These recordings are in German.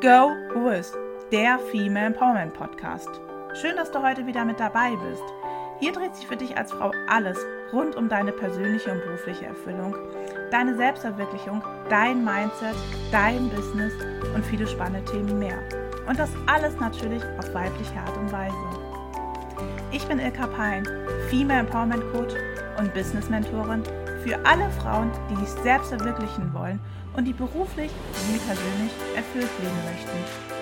Go With, der Female Empowerment Podcast. Schön, dass du heute wieder mit dabei bist. Hier dreht sich für dich als Frau alles rund um deine persönliche und berufliche Erfüllung, deine Selbstverwirklichung, dein Mindset, dein Business und viele spannende Themen mehr. Und das alles natürlich auf weibliche Art und Weise. Ich bin Ilka Pein, Female Empowerment Coach und Business Mentorin für alle Frauen, die sich selbst verwirklichen wollen und die beruflich wie persönlich erfüllt leben möchten.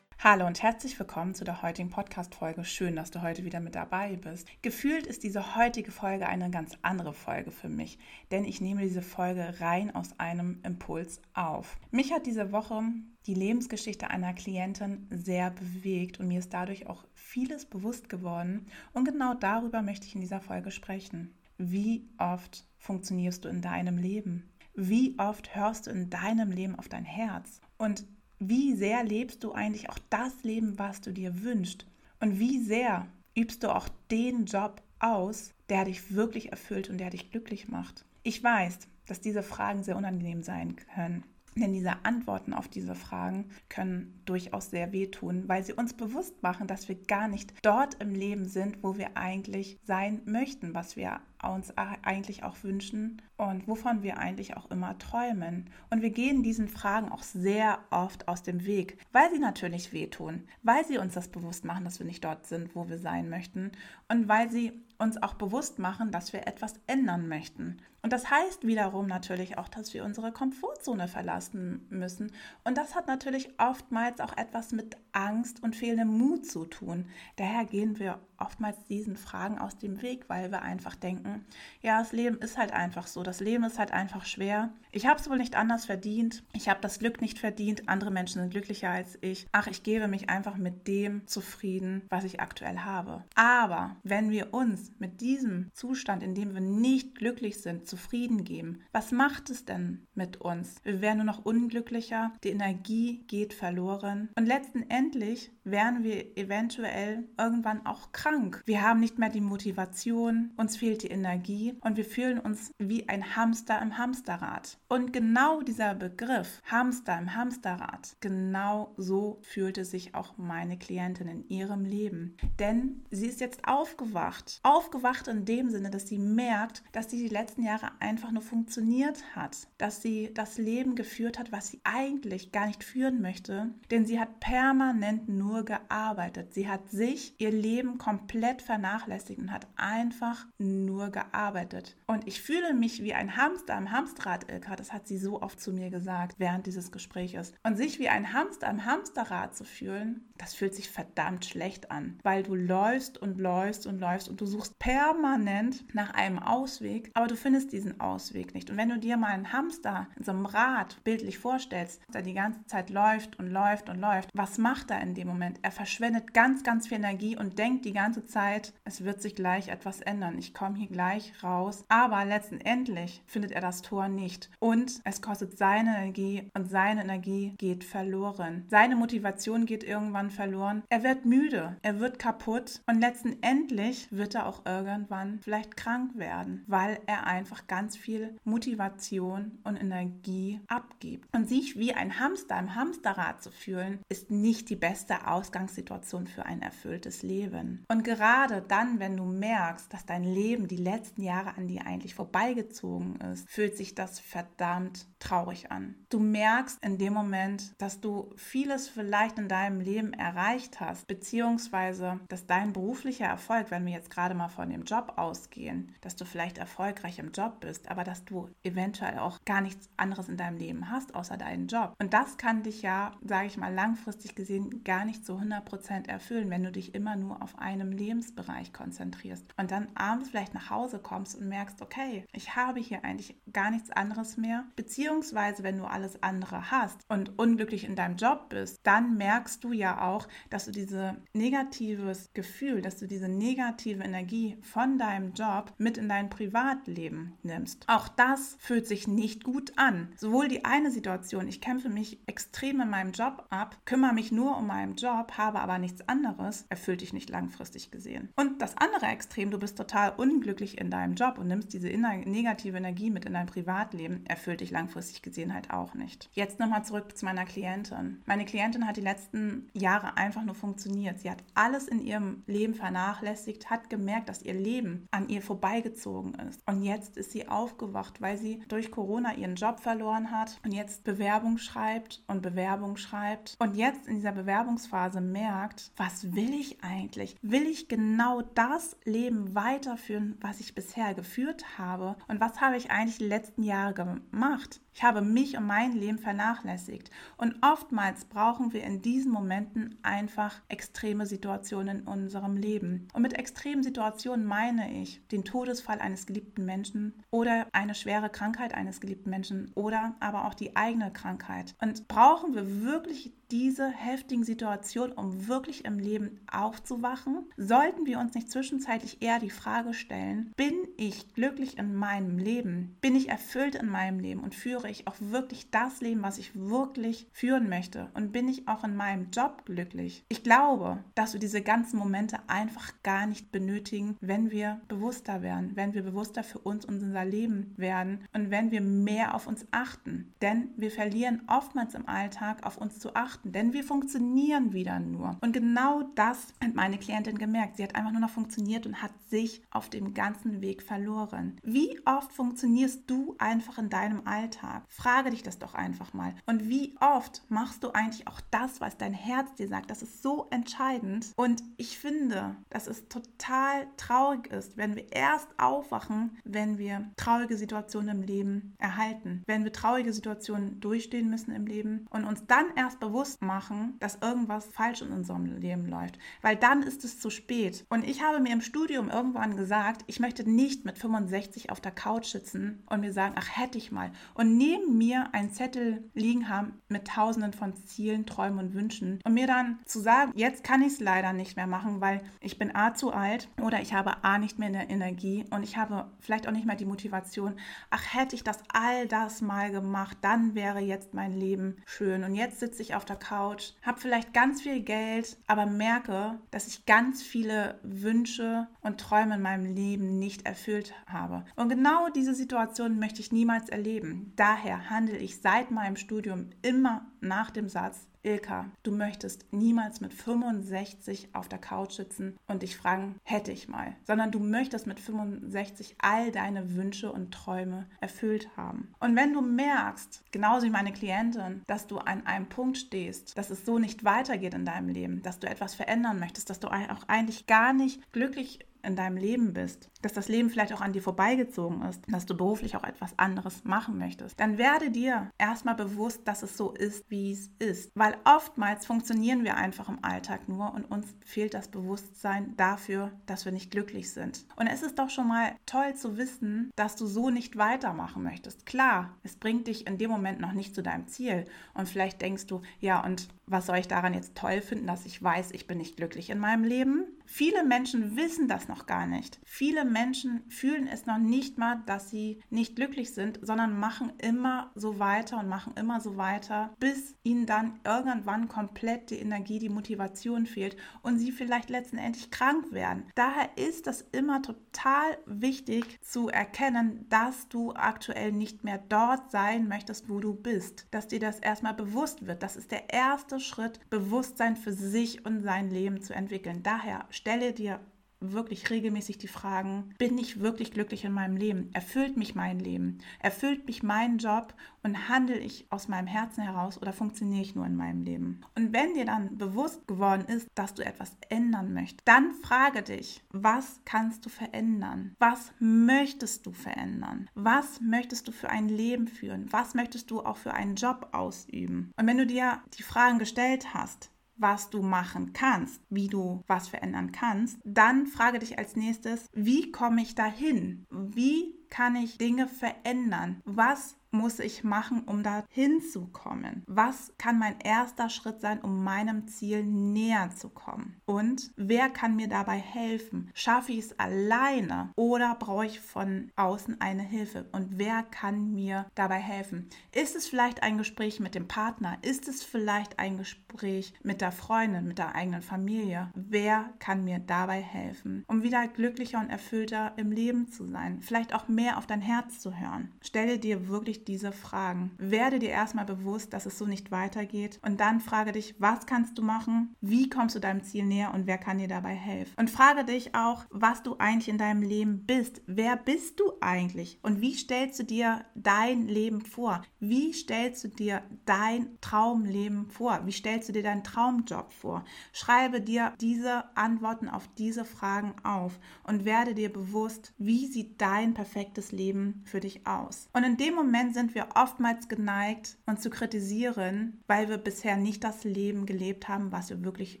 Hallo und herzlich willkommen zu der heutigen Podcast-Folge. Schön, dass du heute wieder mit dabei bist. Gefühlt ist diese heutige Folge eine ganz andere Folge für mich, denn ich nehme diese Folge rein aus einem Impuls auf. Mich hat diese Woche die Lebensgeschichte einer Klientin sehr bewegt und mir ist dadurch auch vieles bewusst geworden und genau darüber möchte ich in dieser Folge sprechen. Wie oft funktionierst du in deinem Leben? Wie oft hörst du in deinem Leben auf dein Herz? Und wie sehr lebst du eigentlich auch das Leben, was du dir wünschst? Und wie sehr übst du auch den Job aus, der dich wirklich erfüllt und der dich glücklich macht? Ich weiß, dass diese Fragen sehr unangenehm sein können. Denn diese Antworten auf diese Fragen können durchaus sehr wehtun, weil sie uns bewusst machen, dass wir gar nicht dort im Leben sind, wo wir eigentlich sein möchten, was wir uns eigentlich auch wünschen und wovon wir eigentlich auch immer träumen. Und wir gehen diesen Fragen auch sehr oft aus dem Weg, weil sie natürlich wehtun, weil sie uns das bewusst machen, dass wir nicht dort sind, wo wir sein möchten und weil sie uns auch bewusst machen, dass wir etwas ändern möchten. Und das heißt wiederum natürlich auch, dass wir unsere Komfortzone verlassen müssen. Und das hat natürlich oftmals auch etwas mit Angst und fehlendem Mut zu tun. Daher gehen wir oftmals diesen Fragen aus dem Weg, weil wir einfach denken, ja, das Leben ist halt einfach so, das Leben ist halt einfach schwer. Ich habe es wohl nicht anders verdient, ich habe das Glück nicht verdient, andere Menschen sind glücklicher als ich. Ach, ich gebe mich einfach mit dem zufrieden, was ich aktuell habe. Aber wenn wir uns mit diesem Zustand, in dem wir nicht glücklich sind, zufrieden geben, was macht es denn mit uns? Wir werden nur noch unglücklicher, die Energie geht verloren und letztendlich werden wir eventuell irgendwann auch krank. Wir haben nicht mehr die Motivation, uns fehlt die Energie und wir fühlen uns wie ein Hamster im Hamsterrad. Und genau dieser Begriff Hamster im Hamsterrad, genau so fühlte sich auch meine Klientin in ihrem Leben. Denn sie ist jetzt aufgewacht. Aufgewacht in dem Sinne, dass sie merkt, dass sie die letzten Jahre einfach nur funktioniert hat. Dass sie das Leben geführt hat, was sie eigentlich gar nicht führen möchte. Denn sie hat permanent nur gearbeitet. Sie hat sich, ihr Leben komplett vernachlässigt und hat einfach nur gearbeitet. Und ich fühle mich wie ein Hamster am Hamsterrad, Ilka. Das hat sie so oft zu mir gesagt während dieses Gesprächs. Und sich wie ein Hamster am Hamsterrad zu fühlen, das fühlt sich verdammt schlecht an, weil du läufst und läufst und läufst und du suchst permanent nach einem Ausweg, aber du findest diesen Ausweg nicht. Und wenn du dir mal einen Hamster in so einem Rad bildlich vorstellst, der die ganze Zeit läuft und läuft und läuft, was macht er in dem Moment? Moment. Er verschwendet ganz, ganz viel Energie und denkt die ganze Zeit, es wird sich gleich etwas ändern. Ich komme hier gleich raus. Aber letztendlich findet er das Tor nicht. Und es kostet seine Energie und seine Energie geht verloren. Seine Motivation geht irgendwann verloren. Er wird müde, er wird kaputt und letztendlich wird er auch irgendwann vielleicht krank werden, weil er einfach ganz viel Motivation und Energie abgibt. Und sich wie ein Hamster im Hamsterrad zu fühlen, ist nicht die beste Ausgangssituation für ein erfülltes Leben. Und gerade dann, wenn du merkst, dass dein Leben die letzten Jahre an dir eigentlich vorbeigezogen ist, fühlt sich das verdammt traurig an. Du merkst in dem Moment, dass du vieles vielleicht in deinem Leben erreicht hast, beziehungsweise dass dein beruflicher Erfolg, wenn wir jetzt gerade mal von dem Job ausgehen, dass du vielleicht erfolgreich im Job bist, aber dass du eventuell auch gar nichts anderes in deinem Leben hast, außer deinen Job. Und das kann dich ja, sage ich mal, langfristig gesehen gar nicht zu 100% erfüllen, wenn du dich immer nur auf einem Lebensbereich konzentrierst und dann abends vielleicht nach Hause kommst und merkst, okay, ich habe hier eigentlich gar nichts anderes mehr, beziehungsweise wenn du alles andere hast und unglücklich in deinem Job bist, dann merkst du ja auch, dass du dieses negatives Gefühl, dass du diese negative Energie von deinem Job mit in dein Privatleben nimmst. Auch das fühlt sich nicht gut an. Sowohl die eine Situation, ich kämpfe mich extrem in meinem Job ab, kümmere mich nur um meinen Job, habe aber nichts anderes, erfüllt dich nicht langfristig gesehen. Und das andere Extrem, du bist total unglücklich in deinem Job und nimmst diese negative Energie mit in dein Privatleben, erfüllt dich langfristig gesehen halt auch nicht. Jetzt nochmal zurück zu meiner Klientin. Meine Klientin hat die letzten Jahre einfach nur funktioniert. Sie hat alles in ihrem Leben vernachlässigt, hat gemerkt, dass ihr Leben an ihr vorbeigezogen ist. Und jetzt ist sie aufgewacht, weil sie durch Corona ihren Job verloren hat und jetzt Bewerbung schreibt und Bewerbung schreibt und jetzt in dieser Bewerbungsphase merkt, was will ich eigentlich? Will ich genau das Leben weiterführen, was ich bisher geführt habe? Und was habe ich eigentlich die letzten Jahre gemacht? Ich habe mich und mein Leben vernachlässigt. Und oftmals brauchen wir in diesen Momenten einfach extreme Situationen in unserem Leben. Und mit extremen Situationen meine ich den Todesfall eines geliebten Menschen oder eine schwere Krankheit eines geliebten Menschen oder aber auch die eigene Krankheit. Und brauchen wir wirklich diese heftigen Situationen, um wirklich im Leben aufzuwachen? Sollten wir uns nicht zwischenzeitlich eher die Frage stellen, bin ich glücklich in meinem Leben? Bin ich erfüllt in meinem Leben und führe ich auch wirklich das Leben, was ich wirklich führen möchte? Und bin ich auch in meinem Job glücklich? Ich glaube, dass wir diese ganzen Momente einfach gar nicht benötigen, wenn wir bewusster werden, wenn wir bewusster für uns und unser Leben werden und wenn wir mehr auf uns achten. Denn wir verlieren oftmals im Alltag auf uns zu achten denn wir funktionieren wieder nur. Und genau das hat meine Klientin gemerkt. Sie hat einfach nur noch funktioniert und hat sich auf dem ganzen Weg verloren. Wie oft funktionierst du einfach in deinem Alltag? Frage dich das doch einfach mal. Und wie oft machst du eigentlich auch das, was dein Herz dir sagt? Das ist so entscheidend. Und ich finde, dass es total traurig ist, wenn wir erst aufwachen, wenn wir traurige Situationen im Leben erhalten, wenn wir traurige Situationen durchstehen müssen im Leben und uns dann erst bewusst bewusst machen, dass irgendwas falsch in unserem Leben läuft, weil dann ist es zu spät. Und ich habe mir im Studium irgendwann gesagt, ich möchte nicht mit 65 auf der Couch sitzen und mir sagen, ach hätte ich mal. Und neben mir einen Zettel liegen haben mit tausenden von Zielen, Träumen und Wünschen und mir dann zu sagen, jetzt kann ich es leider nicht mehr machen, weil ich bin A zu alt oder ich habe A nicht mehr eine Energie und ich habe vielleicht auch nicht mehr die Motivation, ach hätte ich das all das mal gemacht, dann wäre jetzt mein Leben schön. Und jetzt sitze ich auf der Couch, habe vielleicht ganz viel Geld, aber merke, dass ich ganz viele Wünsche und Träume in meinem Leben nicht erfüllt habe. Und genau diese Situation möchte ich niemals erleben. Daher handle ich seit meinem Studium immer nach dem Satz, Ilka, du möchtest niemals mit 65 auf der Couch sitzen und dich fragen, hätte ich mal, sondern du möchtest mit 65 all deine Wünsche und Träume erfüllt haben. Und wenn du merkst, genauso wie meine Klientin, dass du an einem Punkt stehst, dass es so nicht weitergeht in deinem Leben, dass du etwas verändern möchtest, dass du auch eigentlich gar nicht glücklich in deinem Leben bist, dass das Leben vielleicht auch an dir vorbeigezogen ist, dass du beruflich auch etwas anderes machen möchtest, dann werde dir erstmal bewusst, dass es so ist, wie es ist. Weil oftmals funktionieren wir einfach im Alltag nur und uns fehlt das Bewusstsein dafür, dass wir nicht glücklich sind. Und es ist doch schon mal toll zu wissen, dass du so nicht weitermachen möchtest. Klar, es bringt dich in dem Moment noch nicht zu deinem Ziel. Und vielleicht denkst du, ja, und was soll ich daran jetzt toll finden, dass ich weiß, ich bin nicht glücklich in meinem Leben? Viele Menschen wissen das noch gar nicht. Viele Menschen fühlen es noch nicht mal, dass sie nicht glücklich sind, sondern machen immer so weiter und machen immer so weiter, bis ihnen dann irgendwann komplett die Energie, die Motivation fehlt und sie vielleicht letztendlich krank werden. Daher ist das immer total wichtig zu erkennen, dass du aktuell nicht mehr dort sein möchtest, wo du bist. Dass dir das erstmal bewusst wird. Das ist der erste Schritt, Bewusstsein für sich und sein Leben zu entwickeln. Daher stelle dir wirklich regelmäßig die Fragen, bin ich wirklich glücklich in meinem Leben? Erfüllt mich mein Leben? Erfüllt mich mein Job und handle ich aus meinem Herzen heraus oder funktioniere ich nur in meinem Leben? Und wenn dir dann bewusst geworden ist, dass du etwas ändern möchtest, dann frage dich, was kannst du verändern? Was möchtest du verändern? Was möchtest du für ein Leben führen? Was möchtest du auch für einen Job ausüben? Und wenn du dir die Fragen gestellt hast, was du machen kannst, wie du was verändern kannst, dann frage dich als nächstes, wie komme ich dahin? Wie kann ich Dinge verändern? Was muss ich machen, um da hinzukommen? Was kann mein erster Schritt sein, um meinem Ziel näher zu kommen? Und wer kann mir dabei helfen? Schaffe ich es alleine oder brauche ich von außen eine Hilfe? Und wer kann mir dabei helfen? Ist es vielleicht ein Gespräch mit dem Partner? Ist es vielleicht ein Gespräch mit der Freundin, mit der eigenen Familie? Wer kann mir dabei helfen, um wieder glücklicher und erfüllter im Leben zu sein? Vielleicht auch mehr auf dein Herz zu hören. Stelle dir wirklich diese Fragen. Werde dir erstmal bewusst, dass es so nicht weitergeht und dann frage dich, was kannst du machen? Wie kommst du deinem Ziel näher und wer kann dir dabei helfen? Und frage dich auch, was du eigentlich in deinem Leben bist. Wer bist du eigentlich? Und wie stellst du dir dein Leben vor? Wie stellst du dir dein Traumleben vor? Wie stellst du dir deinen Traumjob vor? Schreibe dir diese Antworten auf diese Fragen auf und werde dir bewusst, wie sieht dein perfektes Leben für dich aus. Und in dem Moment sind wir oftmals geneigt, uns zu kritisieren, weil wir bisher nicht das Leben gelebt haben, was wir wirklich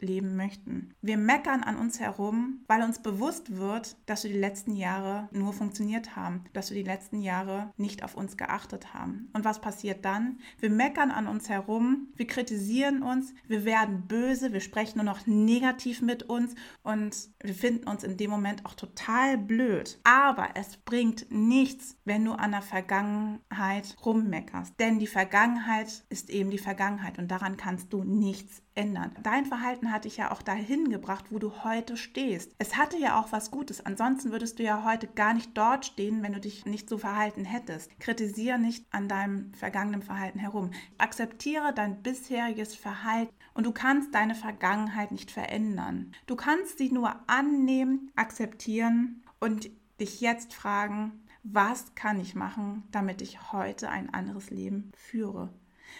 leben möchten. Wir meckern an uns herum, weil uns bewusst wird, dass wir die letzten Jahre nur funktioniert haben, dass wir die letzten Jahre nicht auf uns geachtet haben. Und was passiert dann? Wir meckern an uns herum, wir kritisieren uns, wir werden böse, wir sprechen nur noch negativ mit uns und wir finden uns in dem Moment auch total blöd. Aber es bringt nichts, wenn du an der Vergangenheit rummeckerst. Denn die Vergangenheit ist eben die Vergangenheit und daran kannst du nichts ändern. Dein Verhalten hat dich ja auch dahin gebracht, wo du heute stehst. Es hatte ja auch was Gutes. Ansonsten würdest du ja heute gar nicht dort stehen, wenn du dich nicht so verhalten hättest. Kritisiere nicht an deinem vergangenen Verhalten herum. Akzeptiere dein bisheriges Verhalten und du kannst deine Vergangenheit nicht verändern. Du kannst sie nur annehmen, akzeptieren und dich jetzt fragen, was kann ich machen, damit ich heute ein anderes Leben führe?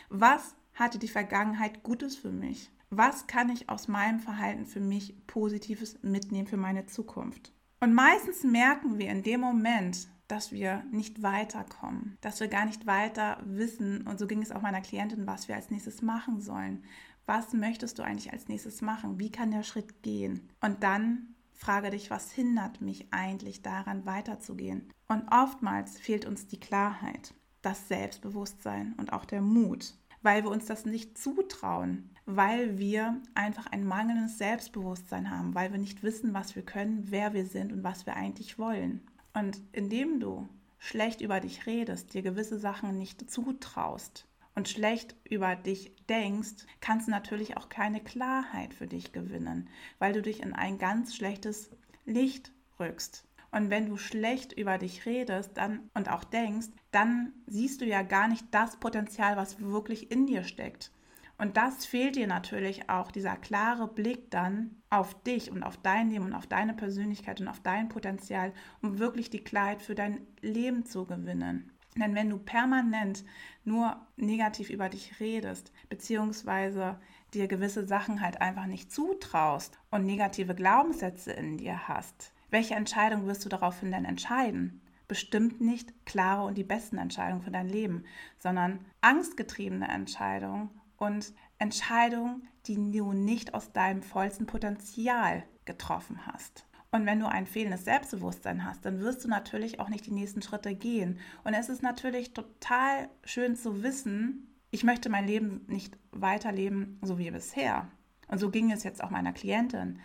Was hatte die Vergangenheit Gutes für mich? Was kann ich aus meinem Verhalten für mich Positives mitnehmen für meine Zukunft? Und meistens merken wir in dem Moment, dass wir nicht weiterkommen, dass wir gar nicht weiter wissen. Und so ging es auch meiner Klientin, was wir als nächstes machen sollen. Was möchtest du eigentlich als nächstes machen? Wie kann der Schritt gehen? Und dann frage dich, was hindert mich eigentlich daran weiterzugehen? Und oftmals fehlt uns die Klarheit, das Selbstbewusstsein und auch der Mut, weil wir uns das nicht zutrauen, weil wir einfach ein mangelndes Selbstbewusstsein haben, weil wir nicht wissen, was wir können, wer wir sind und was wir eigentlich wollen. Und indem du schlecht über dich redest, dir gewisse Sachen nicht zutraust und schlecht über dich denkst, kannst du natürlich auch keine Klarheit für dich gewinnen, weil du dich in ein ganz schlechtes Licht rückst. Und wenn du schlecht über dich redest dann, und auch denkst, dann siehst du ja gar nicht das Potenzial, was wirklich in dir steckt. Und das fehlt dir natürlich auch, dieser klare Blick dann auf dich und auf dein Leben und auf deine Persönlichkeit und auf dein Potenzial, um wirklich die Klarheit für dein Leben zu gewinnen. Denn wenn du permanent nur negativ über dich redest, beziehungsweise dir gewisse Sachen halt einfach nicht zutraust und negative Glaubenssätze in dir hast, welche Entscheidung wirst du daraufhin denn entscheiden? Bestimmt nicht klare und die besten Entscheidungen für dein Leben, sondern angstgetriebene Entscheidungen und Entscheidungen, die du nicht aus deinem vollsten Potenzial getroffen hast. Und wenn du ein fehlendes Selbstbewusstsein hast, dann wirst du natürlich auch nicht die nächsten Schritte gehen. Und es ist natürlich total schön zu wissen, ich möchte mein Leben nicht weiterleben so wie bisher. Und so ging es jetzt auch meiner Klientin.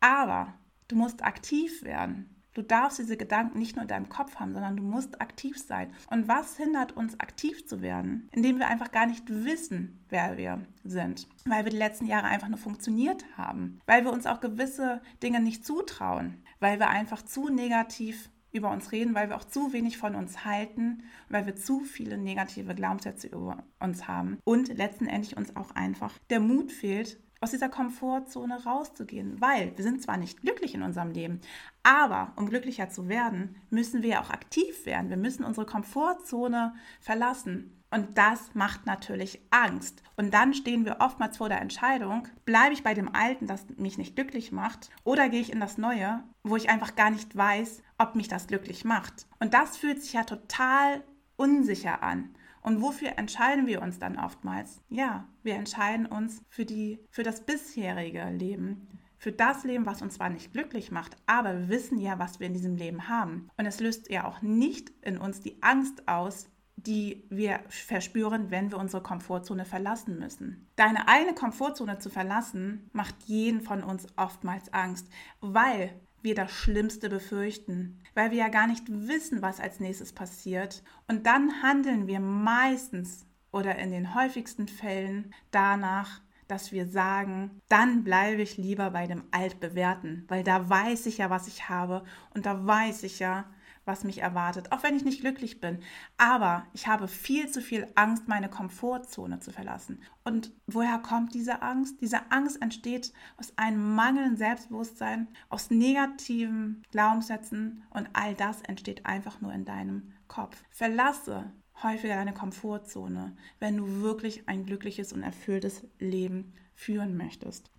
Aber Du musst aktiv werden. Du darfst diese Gedanken nicht nur in deinem Kopf haben, sondern du musst aktiv sein. Und was hindert uns, aktiv zu werden? Indem wir einfach gar nicht wissen, wer wir sind. Weil wir die letzten Jahre einfach nur funktioniert haben. Weil wir uns auch gewisse Dinge nicht zutrauen. Weil wir einfach zu negativ über uns reden, weil wir auch zu wenig von uns halten, weil wir zu viele negative Glaubenssätze über uns haben und letzten Endes uns auch einfach der Mut fehlt, aus dieser Komfortzone rauszugehen, weil wir sind zwar nicht glücklich in unserem Leben, aber um glücklicher zu werden, müssen wir auch aktiv werden. Wir müssen unsere Komfortzone verlassen. Und das macht natürlich Angst. Und dann stehen wir oftmals vor der Entscheidung, bleibe ich bei dem Alten, das mich nicht glücklich macht, oder gehe ich in das Neue, wo ich einfach gar nicht weiß, ob mich das glücklich macht. Und das fühlt sich ja total unsicher an. Und wofür entscheiden wir uns dann oftmals? Ja, wir entscheiden uns für, die, für das bisherige Leben, für das Leben, was uns zwar nicht glücklich macht, aber wir wissen ja, was wir in diesem Leben haben. Und es löst ja auch nicht in uns die Angst aus, die wir verspüren, wenn wir unsere Komfortzone verlassen müssen. Deine eigene Komfortzone zu verlassen, macht jeden von uns oftmals Angst, weil wir das Schlimmste befürchten, weil wir ja gar nicht wissen, was als nächstes passiert. Und dann handeln wir meistens oder in den häufigsten Fällen danach, dass wir sagen, dann bleibe ich lieber bei dem Altbewährten, weil da weiß ich ja, was ich habe und da weiß ich ja, was mich erwartet, auch wenn ich nicht glücklich bin. Aber ich habe viel zu viel Angst, meine Komfortzone zu verlassen. Und woher kommt diese Angst? Diese Angst entsteht aus einem mangelnden Selbstbewusstsein, aus negativen Glaubenssätzen und all das entsteht einfach nur in deinem Kopf. Verlasse häufiger deine Komfortzone, wenn du wirklich ein glückliches und erfülltes Leben führen möchtest.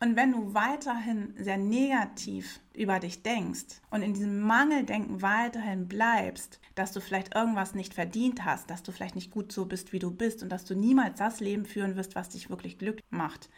Und wenn du weiterhin sehr negativ über dich denkst und in diesem Mangeldenken weiterhin bleibst, dass du vielleicht irgendwas nicht verdient hast, dass du vielleicht nicht gut so bist, wie du bist und dass du niemals das Leben führen wirst, was dich wirklich glücklich macht,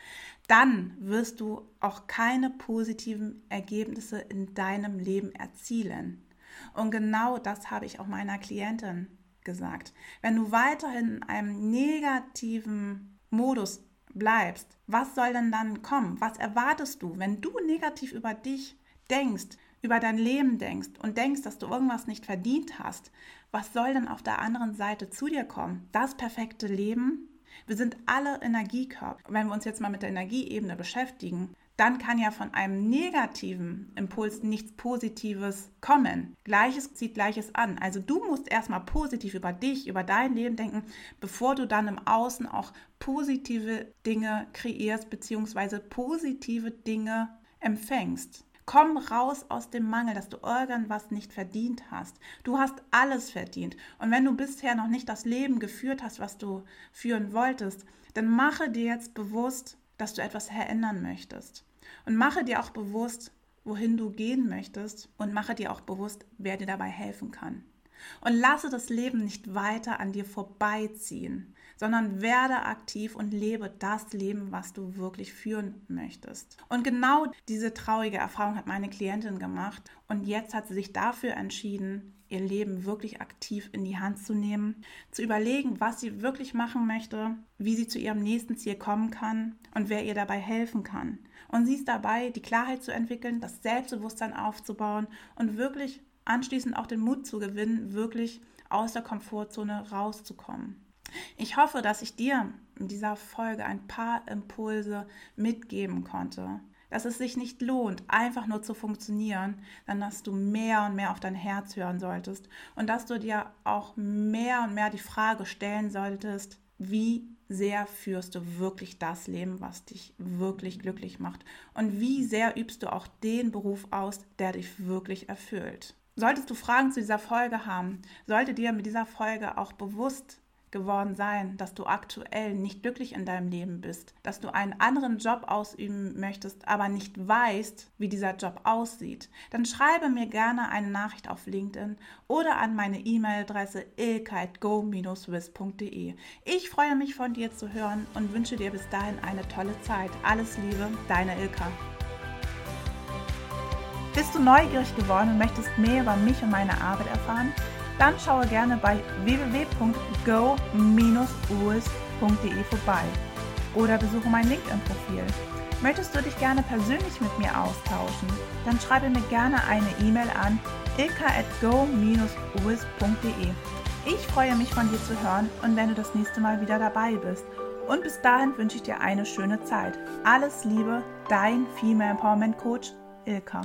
dann wirst du auch keine positiven Ergebnisse in deinem Leben erzielen. Und genau das habe ich auch meiner Klientin gesagt. Wenn du weiterhin in einem negativen Modus bleibst, was soll denn dann kommen? Was erwartest du, wenn du negativ über dich denkst, über dein Leben denkst und denkst, dass du irgendwas nicht verdient hast? Was soll denn auf der anderen Seite zu dir kommen? Das perfekte Leben? Wir sind alle Energiekörper. Wenn wir uns jetzt mal mit der Energieebene beschäftigen, dann kann ja von einem negativen Impuls nichts Positives kommen. Gleiches zieht Gleiches an. Also du musst erstmal positiv über dich, über dein Leben denken, bevor du dann im Außen auch positive Dinge kreierst, beziehungsweise positive Dinge empfängst. Komm raus aus dem Mangel, dass du irgendwas nicht verdient hast. Du hast alles verdient. Und wenn du bisher noch nicht das Leben geführt hast, was du führen wolltest, dann mache dir jetzt bewusst, dass du etwas verändern möchtest. Und mache dir auch bewusst, wohin du gehen möchtest und mache dir auch bewusst, wer dir dabei helfen kann. Und lasse das Leben nicht weiter an dir vorbeiziehen, sondern werde aktiv und lebe das Leben, was du wirklich führen möchtest. Und genau diese traurige Erfahrung hat meine Klientin gemacht und jetzt hat sie sich dafür entschieden, ihr Leben wirklich aktiv in die Hand zu nehmen, zu überlegen, was sie wirklich machen möchte, wie sie zu ihrem nächsten Ziel kommen kann und wer ihr dabei helfen kann. Und sie ist dabei, die Klarheit zu entwickeln, das Selbstbewusstsein aufzubauen und wirklich anschließend auch den Mut zu gewinnen, wirklich aus der Komfortzone rauszukommen. Ich hoffe, dass ich dir in dieser Folge ein paar Impulse mitgeben konnte, dass es sich nicht lohnt, einfach nur zu funktionieren, dann dass du mehr und mehr auf dein Herz hören solltest und dass du dir auch mehr und mehr die Frage stellen solltest, wie sehr führst du wirklich das Leben, was dich wirklich glücklich macht? Und wie sehr übst du auch den Beruf aus, der dich wirklich erfüllt? Solltest du Fragen zu dieser Folge haben, sollte dir mit dieser Folge auch bewusst geworden sein, dass du aktuell nicht glücklich in deinem Leben bist, dass du einen anderen Job ausüben möchtest, aber nicht weißt, wie dieser Job aussieht, dann schreibe mir gerne eine Nachricht auf LinkedIn oder an meine E-Mail-Adresse ilkite-wiss.de. Ich freue mich von dir zu hören und wünsche dir bis dahin eine tolle Zeit. Alles Liebe, deine Ilka. Bist du neugierig geworden und möchtest mehr über mich und meine Arbeit erfahren? Dann schaue gerne bei www.go-us.de vorbei oder besuche mein LinkedIn-Profil. Möchtest du dich gerne persönlich mit mir austauschen? Dann schreibe mir gerne eine E-Mail an ilka.go-us.de. Ich freue mich von dir zu hören und wenn du das nächste Mal wieder dabei bist. Und bis dahin wünsche ich dir eine schöne Zeit. Alles Liebe, dein Female Empowerment Coach Ilka.